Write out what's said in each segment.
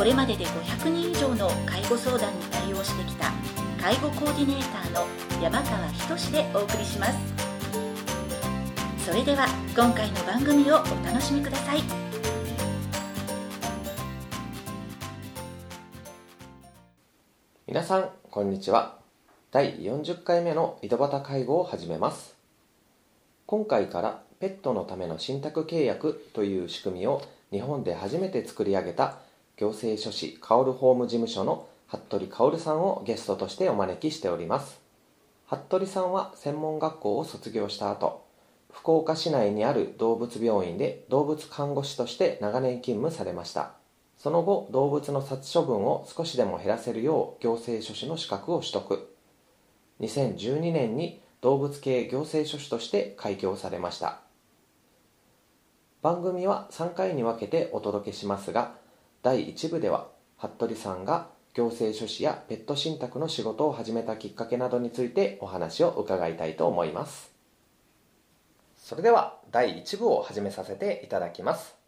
これまでで500人以上の介護相談に対応してきた介護コーディネーターの山川仁でお送りします。それでは今回の番組をお楽しみください。皆さんこんにちは。第40回目の井戸端介護を始めます。今回からペットのための信託契約という仕組みを日本で初めて作り上げた行政書士薫法務事務所の服部薫さんをゲストとしてお招きしております。服部さんは専門学校を卒業した後福岡市内にある動物病院で動物看護師として長年勤務されました。その後動物の殺処分を少しでも減らせるよう行政書士の資格を取得。2012年に動物系行政書士として開業されました。番組は3回に分けてお届けしますが第1部では服部さんが行政書士やペット信託の仕事を始めたきっかけなどについてお話を伺いたいと思います。それでは第1部を始めさせていただきます。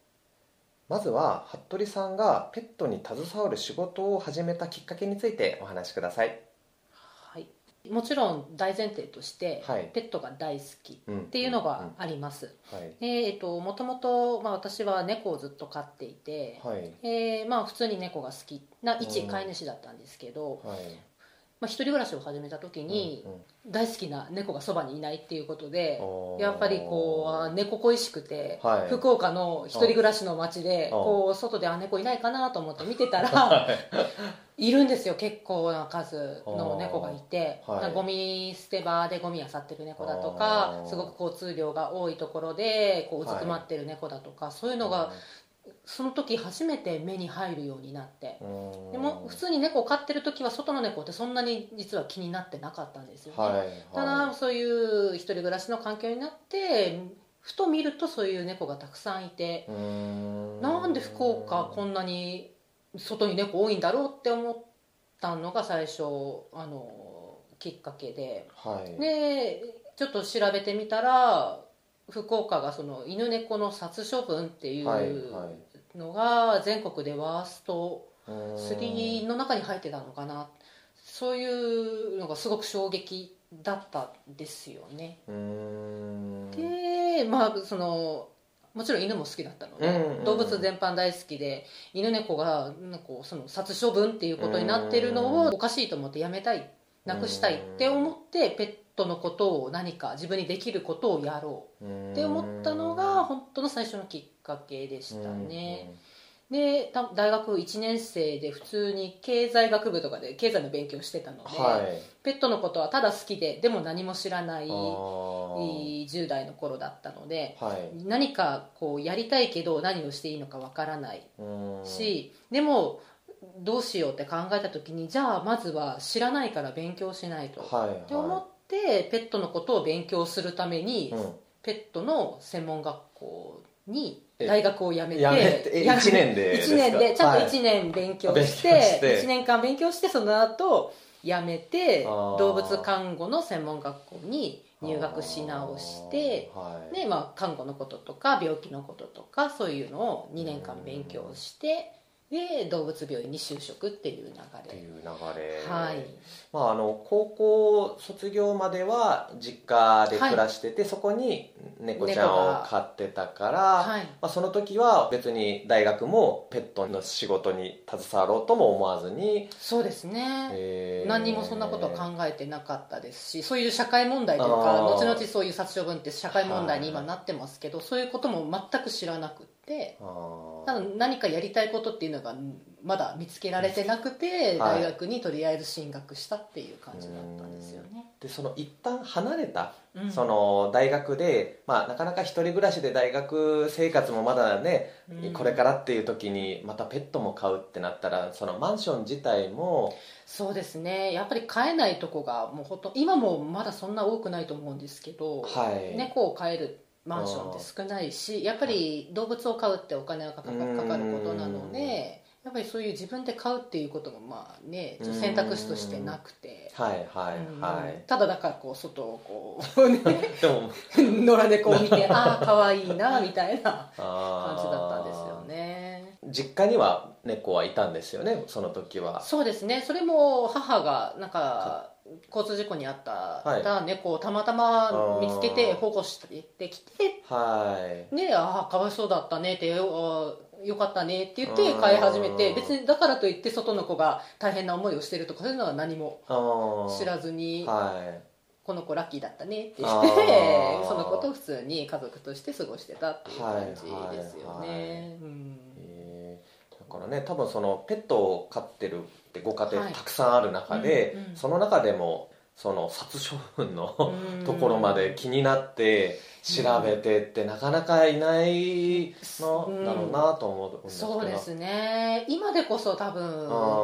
まずは服部さんがペットに携わる仕事を始めたきっかけについてお話しくださいはい、もちろん大前提として、はい。ペットが大好きうん。っていうのがあります、はい。でえっともともとまあ私は猫をずっと飼っていて、はい。えーまあ、普通に猫が好きなうん一飼い主だったんですけど、はいまあ、一人暮らしを始めた時に大好きな猫がそばにいないっていうことでやっぱりこうあ猫恋しくて、はい。福岡の一人暮らしの街でこう外であ猫いないかなと思って見てたら い。るんですよ結構な数の猫がいて、はい。ゴミ捨て場でゴミ漁ってる猫だとかすごく交通量が多いところでこううずくまってる猫だとか、そういうのがその時初めて目に入るようになって。うん。でも普通に猫を飼ってる時は外の猫ってそんなに実は気になってなかったんですよね、はいただはそういう一人暮らしの環境になってふと見るとそういう猫がたくさんいてなんで福岡こんなに外に猫多いんだろうって思ったのが最初あのきっかけで。はい。でちょっと調べてみたら福岡がその犬猫の殺処分っていうのが全国でワーストうーん3の中に入ってたのかな。そういうのがすごく衝撃だったんですよね。でまあそのもちろん犬も好きだったので、うんうんうん。動物全般大好きで犬猫がなんかその殺処分っていうことになってるのをおかしいと思ってやめたいなくしたいって思ってペットのことを何か自分にできることをやろう。って思ったのが本当の最初のきっかけでしたね、でた大学1年生で普通に経済学部とかで経済の勉強してたので、はい。ペットのことはただ好きででも何も知らないあー。10代の頃だったのではい。何かこうやりたいけど何をしていいのかわからないしでもどうしようって考えた時にじゃあまずは知らないから勉強しないとはいはい。って思ってペットのことを勉強するためにうん。ペットの専門学校にえ大学を辞めて辞めてえやめ一年でですか？一年でちゃんとはい。1年勉強してて。1年間勉強してその後辞めて動物看護の専門学校に入学し直してはい。で、まあ、看護のこととか病気のこととかそういうのを2年間勉強してで動物病院に就職っていう流れ。っていう流れ。はい。まあ、あの高校卒業までは実家で暮らしてて、そこに猫ちゃんを飼ってたから、はい。まあ、その時は別に大学もペットの仕事に携わろうとも思わずに、そうですね。えー何にもそんなことは考えてなかったですしそういう社会問題というか後々そういう殺処分って社会問題に今なってますけど、そういうことも全く知らなくってあー。ただ何かやりたいことっていうのがまだ見つけられてなくて、はい。大学にとりあえず進学したっていう感じだったんですよね。でその一旦離れた、うん。その大学で、まあ、なかなか一人暮らしで大学生活もまだね、うん。これからっていう時にまたペットも飼うってなったらそのマンション自体もそうですね。やっぱり飼えないとこがもうほとん今もまだそんな多くないと思うんですけど、はい。猫を飼えるマンションって少ないしやっぱり動物を飼うってお金がかかかかることなのでやっぱりそういう自分で飼うっていうこともまあね選択肢としてなくて。はいはいうん。はい、ただだからこう外をこう ね野良猫を見てああ可愛いなみたいな感あじだったんですよね。実家には猫はいたんですよねその時は。そうですね。それも母がなんか交通事故に遭ったはい。猫をたまたま見つけて保護してきてはい。ねああかわいそうだったねってよよかったねって言ってうん。飼い始めて別にだからといって外の子が大変な思いをしてるとかそういうのは何も知らずにはい。この子ラッキーだったねって言あってー。その子と普通に家族として過ごしてたっていう感じですよはいはいねうんからね多分そのペットを飼ってるってご家庭はい。たくさんある中で、うんうん。その中でもその殺処分のうん。ところまで気になって調べてってなかなかいないのうん。だろうなと思うんですけど、そうですね。今でこそ多分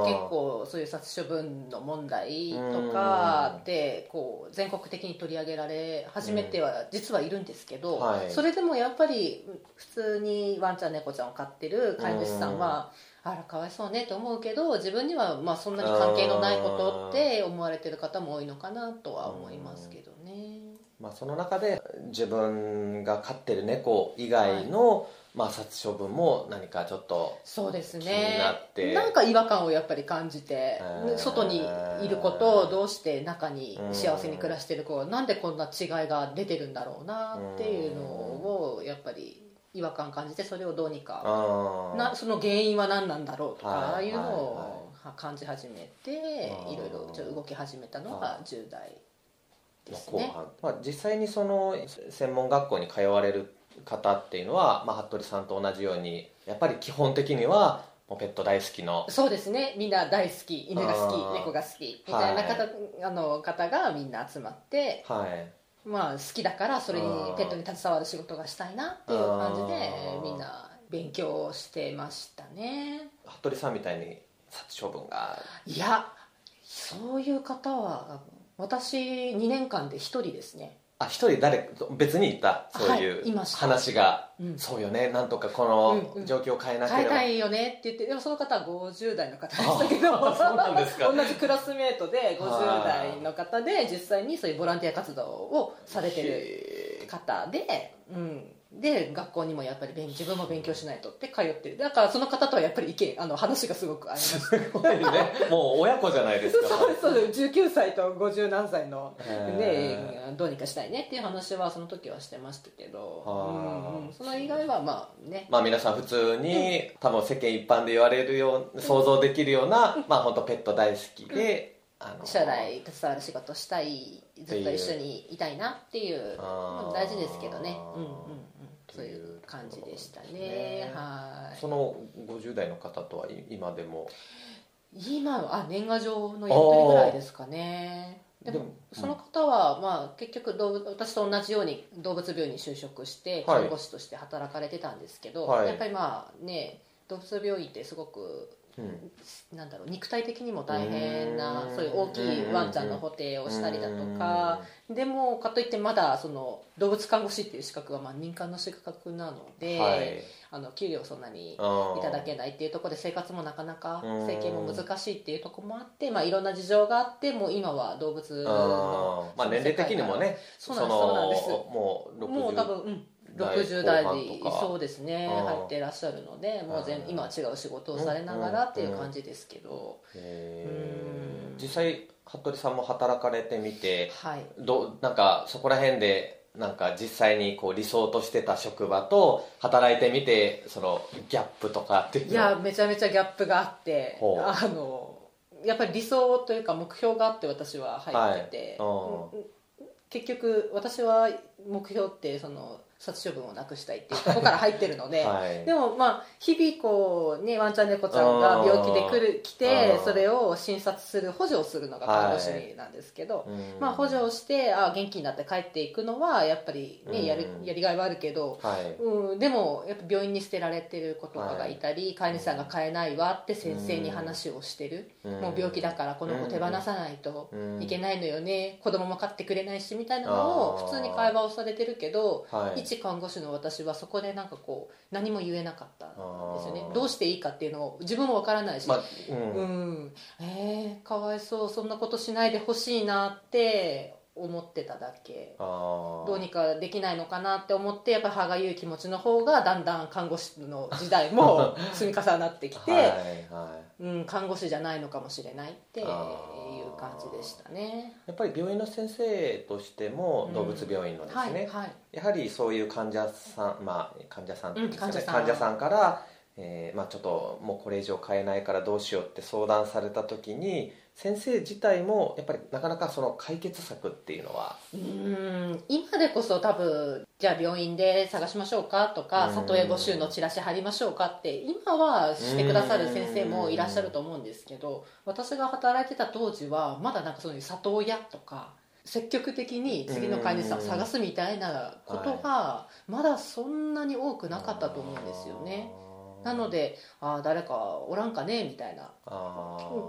結構そういう殺処分の問題とかってこう全国的に取り上げられ始めては実はいるんですけど、はい。それでもやっぱり普通にワンちゃん猫ちゃんを飼ってる飼い主さんは、あらかわいそうねと思うけど自分にはまあそんなに関係のないことって思われてる方も多いのかなとは思いますけどね。まあ、その中で自分が飼ってる猫以外の、まあ、殺処分も何かちょっとそうですね。気になって。なんか違和感をやっぱり感じてうん外にいる子とどうして中に幸せに暮らしてる子がなんでこんな違いが出てるんだろうなっていうのをやっぱり違和感感じてそれをどうにかなその原因は何なんだろうとかはいああい。うのはいを感じ始めていろいろちょ動き始めたのが10代ですね。後半、まあ、実際にその専門学校に通われる方っていうのは、まあ、服部さんと同じようにやっぱり基本的にはもうペット大好きの。そうですね。みんな大好き。犬が好き猫が好き。みたいな方,、あの方がみんな集まってはいまあ、好きだからそれにペットに携わる仕事がしたいなっていう感じでみんな勉強してましたね。服部さんみたいに殺処分が。いやそういう方は私2年間で1人ですね。あ一人誰別に言ったそうはいいういました。話が、うんそうよね。なんとかこうんうん。の状況を変えなければ、変えたいよねって言ってでもその方は50代の方でしたけど。同じクラスメートで50代の方で実際にそういうボランティア活動をされてる方で、うん、で学校にもやっぱり勉自分も勉強しないとって通ってる。だからその方とはやっぱり意見あの話がすごく合います。ごいね。もう親子じゃないですか。そうそうです。19歳と50何歳のへねどうにかしたいねっていう話はその時はしてましたけど、うんうん。その以外はまあね。まあ皆さん普通に、多分世間一般で言われるよう想像できるような、まあ本当ペット大好きで、あの将来携わる仕事したいずっと一緒にいたいなっていう大事ですけどね。うんうんうん。そういうう感じでしたね。ねはい。その50代の方とはい今でも？今はあ年賀状のやり取りぐらいですかねでもその方は、まあ、結局動物私と同じように動物病院に就職してはい。看護師として働かれてたんですけど、はい。やっぱりまあね動物病院ってすごくうん。なんだろう肉体的にも大変なうん。そういう大きいワンちゃんの補填をしたりだとか。でもかといってまだその動物看護師っていう資格はまあ民間の資格なので、はい。あの給料そんなにいただけないっていうところで生活もなかなかうん。生計も難しいっていうところもあって、まあ、いろんな事情があってもう今は動物あのー。まあ年齢的にもねそうなんですそうなんです。もう60もう多分、うん、代60代そうですねあー入ってらっしゃるのでもう全うん今は違う仕事をされながらっていう感じですけど、実際服部さんも働かれてみてはい。どなんかそこら辺でなんか実際にこう理想としてた職場と働いてみてそのギャップとかっていうのいやめちゃめちゃギャップがあってあのやっぱり理想というか目標があって私は入ってて、はい。うん。うん。結局私は目標ってその殺処分をなくしたいっていうところから入ってるので、はい。でもまあ日々こうねワンちゃん猫ちゃんが病気で来る来あてー。それを診察する補助をするのが看護師なんですけど、うん。まあ補助をしてあ元気になって帰っていくのはやっぱりねやるうん。やりがいはあるけど、はい。うん、でもやっぱ病院に捨てられてる子とかがいたり、飼い主さんが飼えないわって先生に話をしてる、うん。もう病気だからこの子手放さないとうん。いけないのよね、子供も飼ってくれないしみたいなのを普通に会話をされてるけど、はい一看護師の私はそこでなんかこう何も言えなかったんですよね。どうしていいかっていうのを自分もわからないし、まあううん。んえー、かわいそう。そんなことしないでほしいなって思ってただけ。どうにかできないのかなって思ってやっぱ歯がゆい気持ちの方がだんだん看護師の時代も 積み重なってきて、はいはうん、看護師じゃないのかもしれないっていう感じでしたね。いやっぱり病院の先生としても動物病院のですね、はいはい。やはりそういう患者さんまあ患者さんっていうんですかね、うん患者さん。患者さんから、えーまあ、ちょっともうこれ以上買えないからどうしようって相談された時に先生自体もやっぱりなかなかその解決策っていうのは。うん今でこそ多分じゃあ病院で探しましょうかとかうん。里親募集のチラシ貼りましょうかって今はしてくださる先生もいらっしゃると思うんですけど私が働いてた当時はまだなんかそういう里親とか積極的に次の飼い主さんを探すみたいなことがまだそんなに多くなかったと思うんですよねなのでああ誰かおらんかねみたいな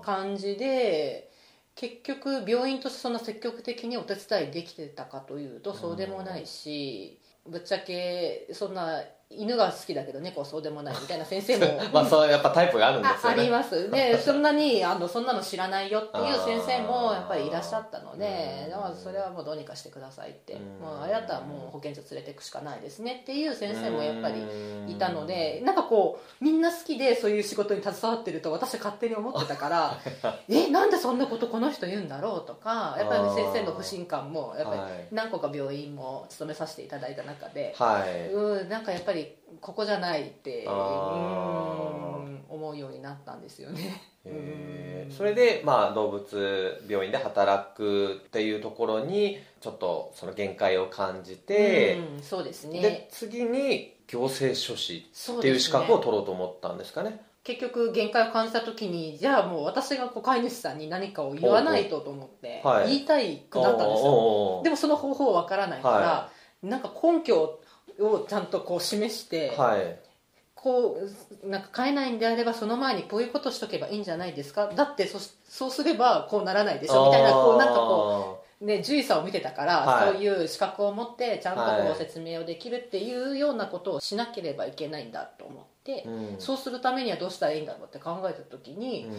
感じで結局病院としてそんな積極的にお手伝いできてたかというとそうでもないし、ぶっちゃけそんな犬が好きだけど猫はそうでもない みたいな先生も。まあそうやっぱタイプがあるんでああすよね。りますで そんなにあのそんなの知らないよっていう先生もやっぱりいらっしゃったのでうん。だからそれはもうどうにかしてくださいって。うん。もうあれだったらもう保健所連れていくしかないですね。っていう先生もやっぱりいたのでなんかこうみんな好きでそういう仕事に携わってると私は勝手に思ってたからえなんでそんなことこの人言うんだろうとかやっぱり先生の不信感もやっぱりはい。何個か病院も勤めさせていただいた中で、はい。うんなんかやっぱりここじゃないって思うようになったんですよね。それで、まあ、動物病院で働くっていうところにちょっとその限界を感じて、うんそうですでね次に行政書士っていう資格をね取ろうと思ったんですかね。結局限界を感じた時にじゃあもう私がこう飼い主さんに何かを言わないとと思ってはい。言いたいくなったんですよ、でもその方法わからないから、はなんか根拠をちゃんとこう示して、はい。こうなんか変えないんであればその前にこういうことしとけばいいんじゃないですか？だってそそうすればこうならないでしょ？みたいなこうなんかこうね獣医さんを見てたから、はい。そういう資格を持ってちゃんとこはい。う説明をできるっていうようなことをしなければいけないんだと思って、うん。そうするためにはどうしたらいいんだろうって考えた時に、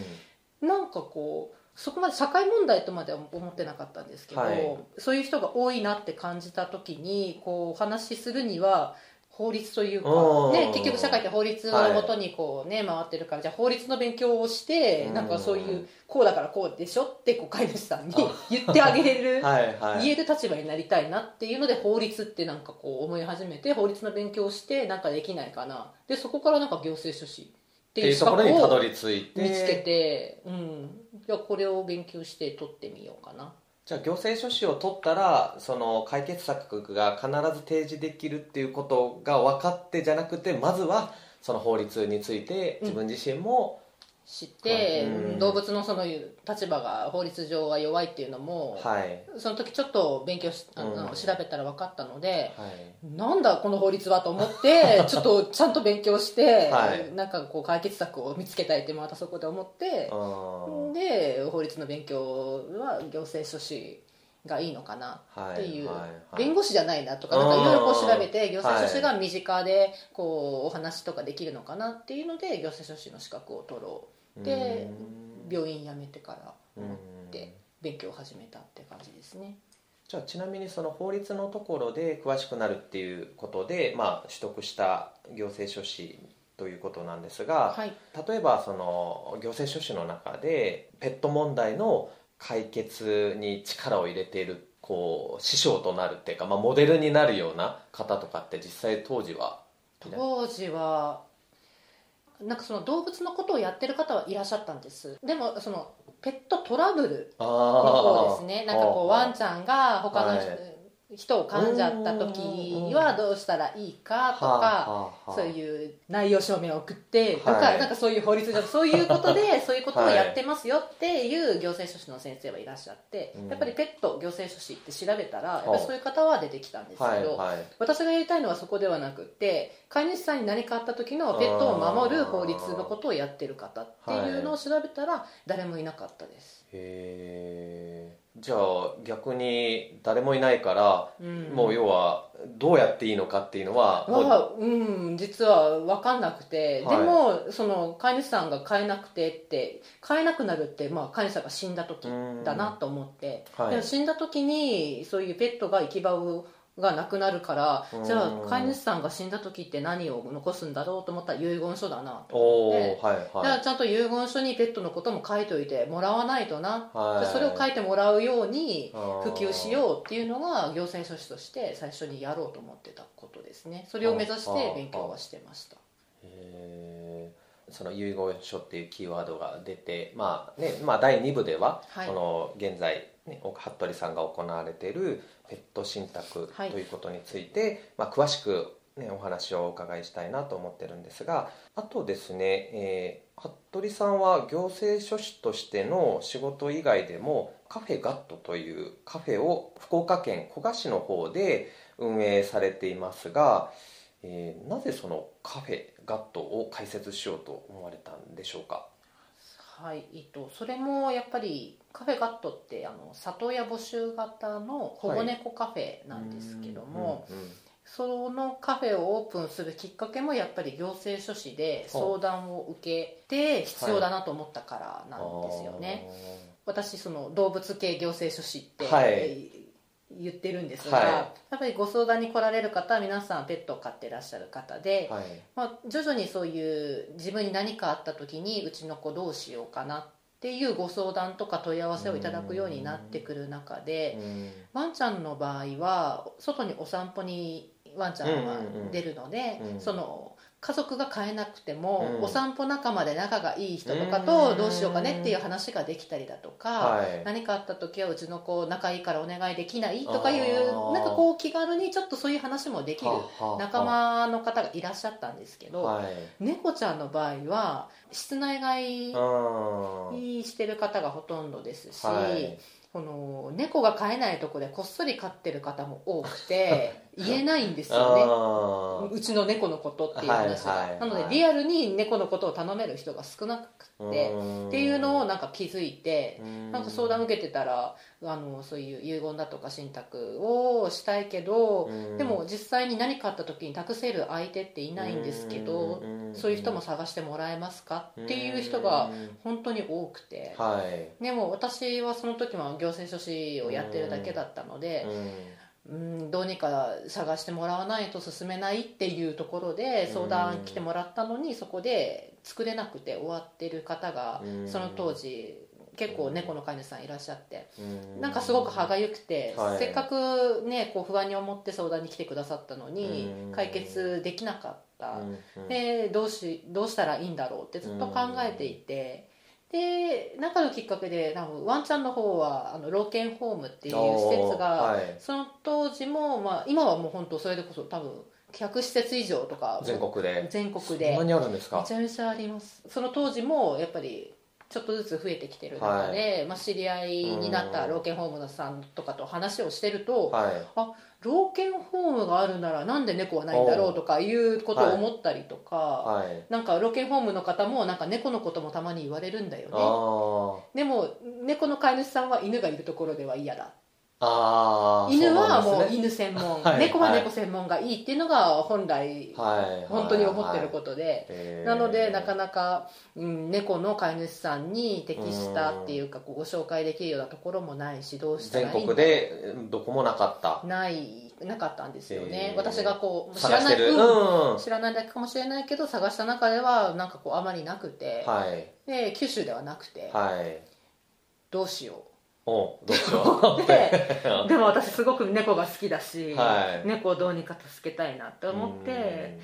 うん。なんかこうそこまで社会問題とまでは思ってなかったんですけど、はい。そういう人が多いなって感じた時にこうお話しするには法律というかね、結局社会って法律をもとにこう、ね回ってるからじゃあ法律の勉強をしてうん。なんかそういうこうだからこうでしょってこう飼い主さんに 言ってあげれる、はいはい。言える立場になりたいなっていうので法律ってなんかこう思い始めて法律の勉強をしてなんかできないかな。でそこからなんか行政書士っていうところにたどり着いて。見つけて、うん、じゃあこれを勉強して取ってみようかな。じゃあ行政書士を取ったらその解決策が必ず提示できるっていうことが分かってじゃなくてまずはその法律について自分自身も、知って、うん。動物のその立場が法律上は弱いっていうのも、はい。その時ちょっと勉強しあの、うん。調べたら分かったのではい。なんだこの法律はと思って ちょっとちゃんと勉強して、はい。なんかこう解決策を見つけたいってまたそこで思ってで法律の勉強は行政書士がいいのかなっていう、はい。はい。はい弁護士じゃないなとかなんかいろいろ調べてうん行政書士が身近でこうお話とかできるのかなっていうので行政書士の資格を取ろうでうん。病院辞めてから思っうん。て勉強を始めたって感じですね。じゃあちなみにその法律のところで詳しくなるっていうことで、まあ、取得した行政書士ということなんですが、はい。例えばその行政書士の中でペット問題の解決に力を入れているこう師匠となるっていうか、まあ、モデルになるような方とかって実際当時は？当時はなんかその動物のことをやってる方はいらっしゃったんです。でもそのペットトラブルあの方ですね。なんかこうワンちゃんが他の人、はい人を噛んじゃった時はどうしたらいいかとか、そういう内容証明を送ってとか、はいなんかそういう法律上そういうことでそういうことをやってますよっていう行政書士の先生はいらっしゃって、うん。やっぱりペット行政書士って調べたらやっぱりそういう方は出てきたんですけど、はいはい。私がやりたいのはそこではなくって飼い主さんに何かあった時のペットを守る法律のことをやってる方っていうのを調べたら誰もいなかったです、へえじゃあ逆に誰もいないから、うん。もう要はどうやっていいのかっていうのははうん実は分かんなくて、はい。でもその飼い主さんが飼えなくてって飼えなくなるって、まあ、飼い主さんが死んだ時だなと思って、はい。でも死んだ時にそういうペットが行き場がなくなるからうん。じゃあ飼い主さんが死んだ時って何を残すんだろうと思ったら遺言書だなと思って。はいはい。らちゃんと遺言書にペットのことも書いといてもらわないとな、はい。でそれを書いてもらうように普及しようっていうのが行政書士として最初にやろうと思ってたことですね。それを目指して勉強はしてました。へーその遺言書っていうキーワードが出て、まあねまあ、第2部では、はい。その現在、ね、服部さんが行われているペット信託とはい。いうことについて、まあ、詳しく、ね、お話をお伺いしたいなと思ってるんですがあとですね、えー服部さんは行政書士としての仕事以外でもカフェガットというカフェを福岡県古賀市の方で運営されていますが、えーなぜそのカフェガットを開設しようと思われたんでしょうか？はい、えっと、それもやっぱりカフェガットってあの里親募集型の保護猫カフェなんですけども、うんうんうんそのカフェをオープンするきっかけもやっぱり行政書士で相談を受けて必要だなと思ったからなんですよね、私その動物系行政書士って、はい言ってるんですが、はい。やっぱりご相談に来られる方は皆さんペットを飼ってらっしゃる方で、はい。まあ、徐々にそういう自分に何かあった時にうちの子どうしようかなっていうご相談とか問い合わせをいただくようになってくる中でうん。ワンちゃんの場合は外にお散歩にワンちゃんは出るので、うんうん。その家族が飼えなくても、うん。お散歩仲間で仲がいい人とかとどうしようかねっていう話ができたりだとか、はい。何かあった時はうちの子仲いいからお願いできないとかいうなんかこう気軽にちょっとそういう話もできる仲間の方がいらっしゃったんですけど、はい。猫ちゃんの場合は室内飼あいしてる方がほとんどですし、はい。この猫が飼えないとこでこっそり飼ってる方も多くて 言えないんですよね。あうちの猫のことっていう話が、はいはいはい。なのでリアルに猫のことを頼める人が少なくてっていうのをなんか気づいてなんか相談受けてたらあのそういう遺言だとか信託をしたいけどうん。でも実際に何かあった時に託せる相手っていないんですけどうん。そういう人も探してもらえますか？っていう人が本当に多くて。はい。でも私はその時は行政書士をやってるだけだったのでうんどうにか探してもらわないと進めないっていうところで相談来てもらったのにそこで作れなくて終わってる方がうん。その当時結構猫の飼い主さんいらっしゃって。うん。なんかすごく歯がゆくて、はい。せっかくねこう不安に思って相談に来てくださったのにうん。解決できなかった、うん。でどうしどうしたらいいんだろうってずっと考えていて、で中のきっかけで多分ワンちゃんの方はあの老犬ホームっていう施設が、はい。その当時も、まあ、今はもう本当それでこそ多分100施設以上とか全国で。全国そでんなにあるんですか？めちゃめちゃあります。その当時もやっぱりちょっとずつ増えてきてる中で、まあ、知り合いになった老犬ホームのさんとかと話をしてると、はい。あ老犬ホームがあるならなんで猫はないんだろうとかいうことを思ったりとか、はい。なんか老犬ホームの方もなんか猫のこともたまに言われるんだよね。あでも猫の飼い主さんは犬がいるところでは嫌だあ犬はもう犬専門、はい猫は猫専門がいいっていうのが本来はい本当に思ってることで、となのでなかななか、うん、猫の飼い主さんに適したっていうかこうご紹介できるようなところもないしどうしたら全いいんだ国でどこもなかった。ないなかったんですよね。へー。私がこう知らない、うんうん知らないだけかもしれないけど探した中ではなんかこうあまりなくて、はい。で九州ではなくて、はい。どうしよおどうしよう。で でも私すごく猫が好きだし、はい。猫をどうにか助けたいなってう思って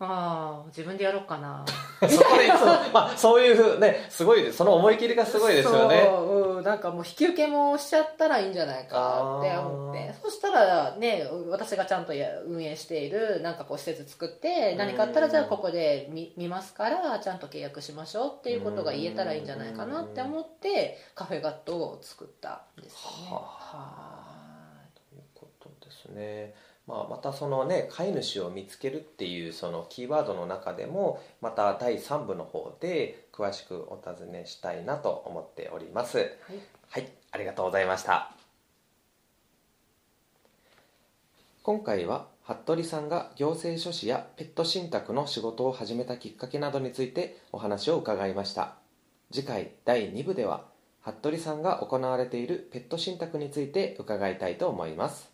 ああ自分でやろうかな。そこでいつも、まあ、そういうふうねすごいその思い切りがすごいですよね。そう、うん、なんかもう引き受けもしちゃったらいいんじゃないかって思って。そしたらね私がちゃんとや運営しているなんかこう施設作って何かあったらじゃあここで見見ますからちゃんと契約しましょうっていうことが言えたらいいんじゃないかなって思ってカフェガットを作ったんですよね。ははということですねまあ、またそのね飼い主を見つけるっていうそのキーワードの中でもまた第3部の方で詳しくお尋ねしたいなと思っております。いはい。はい。ありがとうございました。今回は服部さんが行政書士やペット信託の仕事を始めたきっかけなどについてお話を伺いました。次回第2部では服部さんが行われているペット信託について伺いたいと思います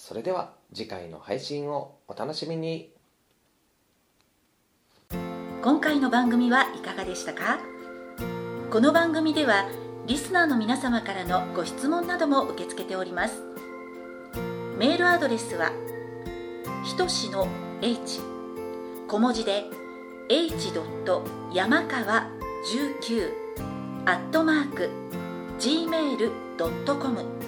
それでは次回の配信をお楽しみに。今回の番組はいかがでしたか？この番組ではリスナーの皆様からのご質問なども受け付けております。メールアドレスはひとしの h 小文字で h. 山川19アットマーク gmail.com